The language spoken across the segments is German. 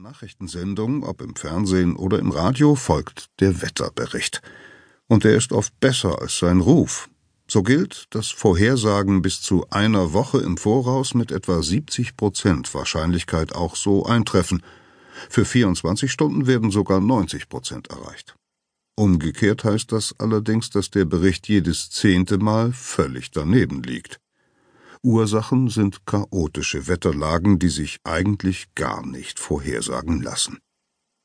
Nachrichtensendung, ob im Fernsehen oder im Radio, folgt der Wetterbericht. Und der ist oft besser als sein Ruf. So gilt, dass Vorhersagen bis zu einer Woche im Voraus mit etwa 70 Prozent Wahrscheinlichkeit auch so eintreffen. Für 24 Stunden werden sogar 90 Prozent erreicht. Umgekehrt heißt das allerdings, dass der Bericht jedes zehnte Mal völlig daneben liegt. Ursachen sind chaotische Wetterlagen, die sich eigentlich gar nicht vorhersagen lassen.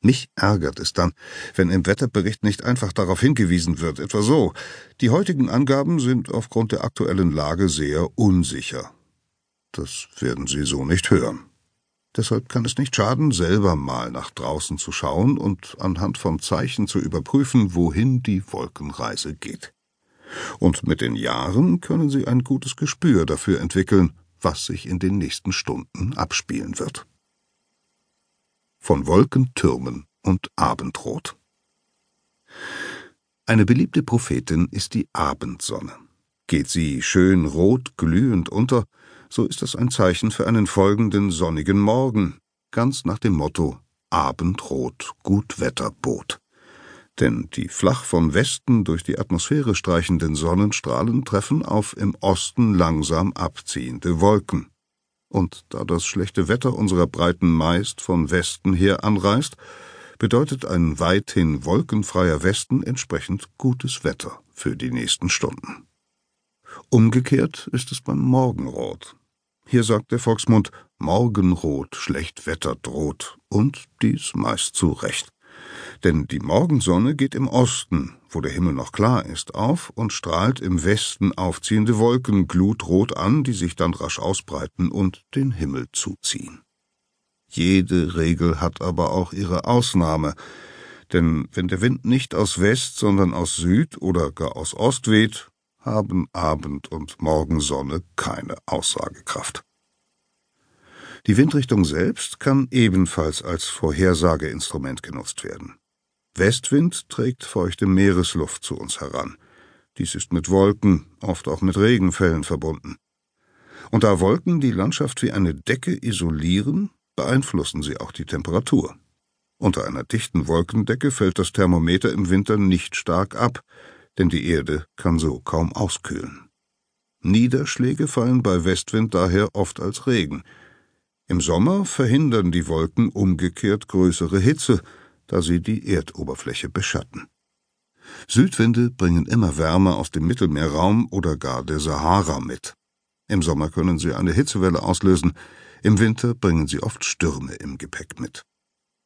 Mich ärgert es dann, wenn im Wetterbericht nicht einfach darauf hingewiesen wird, etwa so, die heutigen Angaben sind aufgrund der aktuellen Lage sehr unsicher. Das werden Sie so nicht hören. Deshalb kann es nicht schaden, selber mal nach draußen zu schauen und anhand von Zeichen zu überprüfen, wohin die Wolkenreise geht. Und mit den Jahren können Sie ein gutes Gespür dafür entwickeln, was sich in den nächsten Stunden abspielen wird von Wolkentürmen und Abendrot. Eine beliebte Prophetin ist die Abendsonne. Geht sie schön rot glühend unter, so ist das ein Zeichen für einen folgenden sonnigen Morgen, ganz nach dem Motto Abendrot, Gutwetterboot. Denn die flach von Westen durch die Atmosphäre streichenden Sonnenstrahlen treffen auf im Osten langsam abziehende Wolken und da das schlechte Wetter unserer Breiten meist von Westen her anreist, bedeutet ein weithin wolkenfreier Westen entsprechend gutes Wetter für die nächsten Stunden. Umgekehrt ist es beim Morgenrot. Hier sagt der Volksmund Morgenrot, schlecht Wetter droht, und dies meist zu Recht denn die Morgensonne geht im Osten, wo der Himmel noch klar ist, auf und strahlt im Westen aufziehende Wolken glutrot an, die sich dann rasch ausbreiten und den Himmel zuziehen. Jede Regel hat aber auch ihre Ausnahme, denn wenn der Wind nicht aus West, sondern aus Süd oder gar aus Ost weht, haben Abend und Morgensonne keine Aussagekraft. Die Windrichtung selbst kann ebenfalls als Vorhersageinstrument genutzt werden. Westwind trägt feuchte Meeresluft zu uns heran. Dies ist mit Wolken, oft auch mit Regenfällen verbunden. Und da Wolken die Landschaft wie eine Decke isolieren, beeinflussen sie auch die Temperatur. Unter einer dichten Wolkendecke fällt das Thermometer im Winter nicht stark ab, denn die Erde kann so kaum auskühlen. Niederschläge fallen bei Westwind daher oft als Regen. Im Sommer verhindern die Wolken umgekehrt größere Hitze, da sie die Erdoberfläche beschatten. Südwinde bringen immer Wärme aus dem Mittelmeerraum oder gar der Sahara mit. Im Sommer können sie eine Hitzewelle auslösen, im Winter bringen sie oft Stürme im Gepäck mit.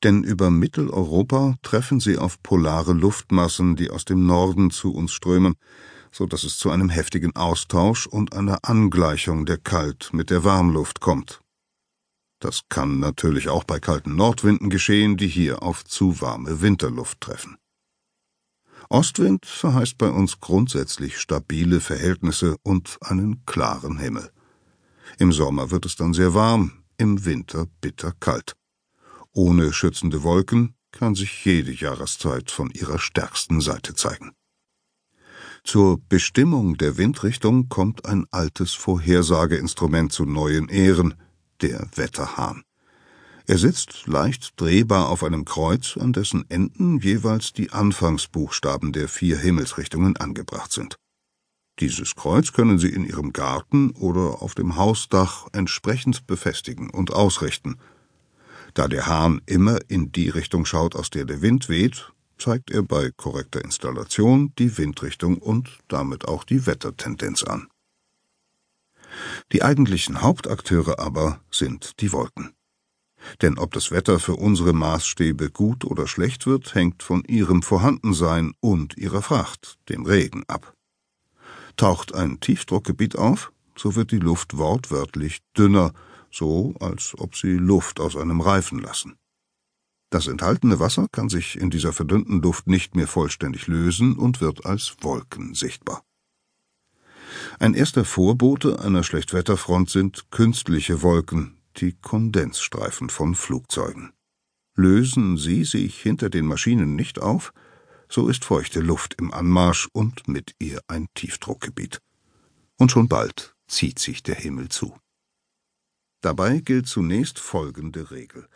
Denn über Mitteleuropa treffen sie auf polare Luftmassen, die aus dem Norden zu uns strömen, so dass es zu einem heftigen Austausch und einer Angleichung der Kalt mit der Warmluft kommt. Das kann natürlich auch bei kalten Nordwinden geschehen, die hier auf zu warme Winterluft treffen. Ostwind verheißt bei uns grundsätzlich stabile Verhältnisse und einen klaren Himmel. Im Sommer wird es dann sehr warm, im Winter bitter kalt. Ohne schützende Wolken kann sich jede Jahreszeit von ihrer stärksten Seite zeigen. Zur Bestimmung der Windrichtung kommt ein altes Vorhersageinstrument zu neuen Ehren, der Wetterhahn. Er sitzt leicht drehbar auf einem Kreuz, an dessen Enden jeweils die Anfangsbuchstaben der vier Himmelsrichtungen angebracht sind. Dieses Kreuz können Sie in Ihrem Garten oder auf dem Hausdach entsprechend befestigen und ausrichten. Da der Hahn immer in die Richtung schaut, aus der der Wind weht, zeigt er bei korrekter Installation die Windrichtung und damit auch die Wettertendenz an. Die eigentlichen Hauptakteure aber sind die Wolken. Denn ob das Wetter für unsere Maßstäbe gut oder schlecht wird, hängt von ihrem Vorhandensein und ihrer Fracht, dem Regen, ab. Taucht ein Tiefdruckgebiet auf, so wird die Luft wortwörtlich dünner, so als ob sie Luft aus einem Reifen lassen. Das enthaltene Wasser kann sich in dieser verdünnten Luft nicht mehr vollständig lösen und wird als Wolken sichtbar. Ein erster Vorbote einer Schlechtwetterfront sind künstliche Wolken, die Kondensstreifen von Flugzeugen. Lösen sie sich hinter den Maschinen nicht auf, so ist feuchte Luft im Anmarsch und mit ihr ein Tiefdruckgebiet. Und schon bald zieht sich der Himmel zu. Dabei gilt zunächst folgende Regel.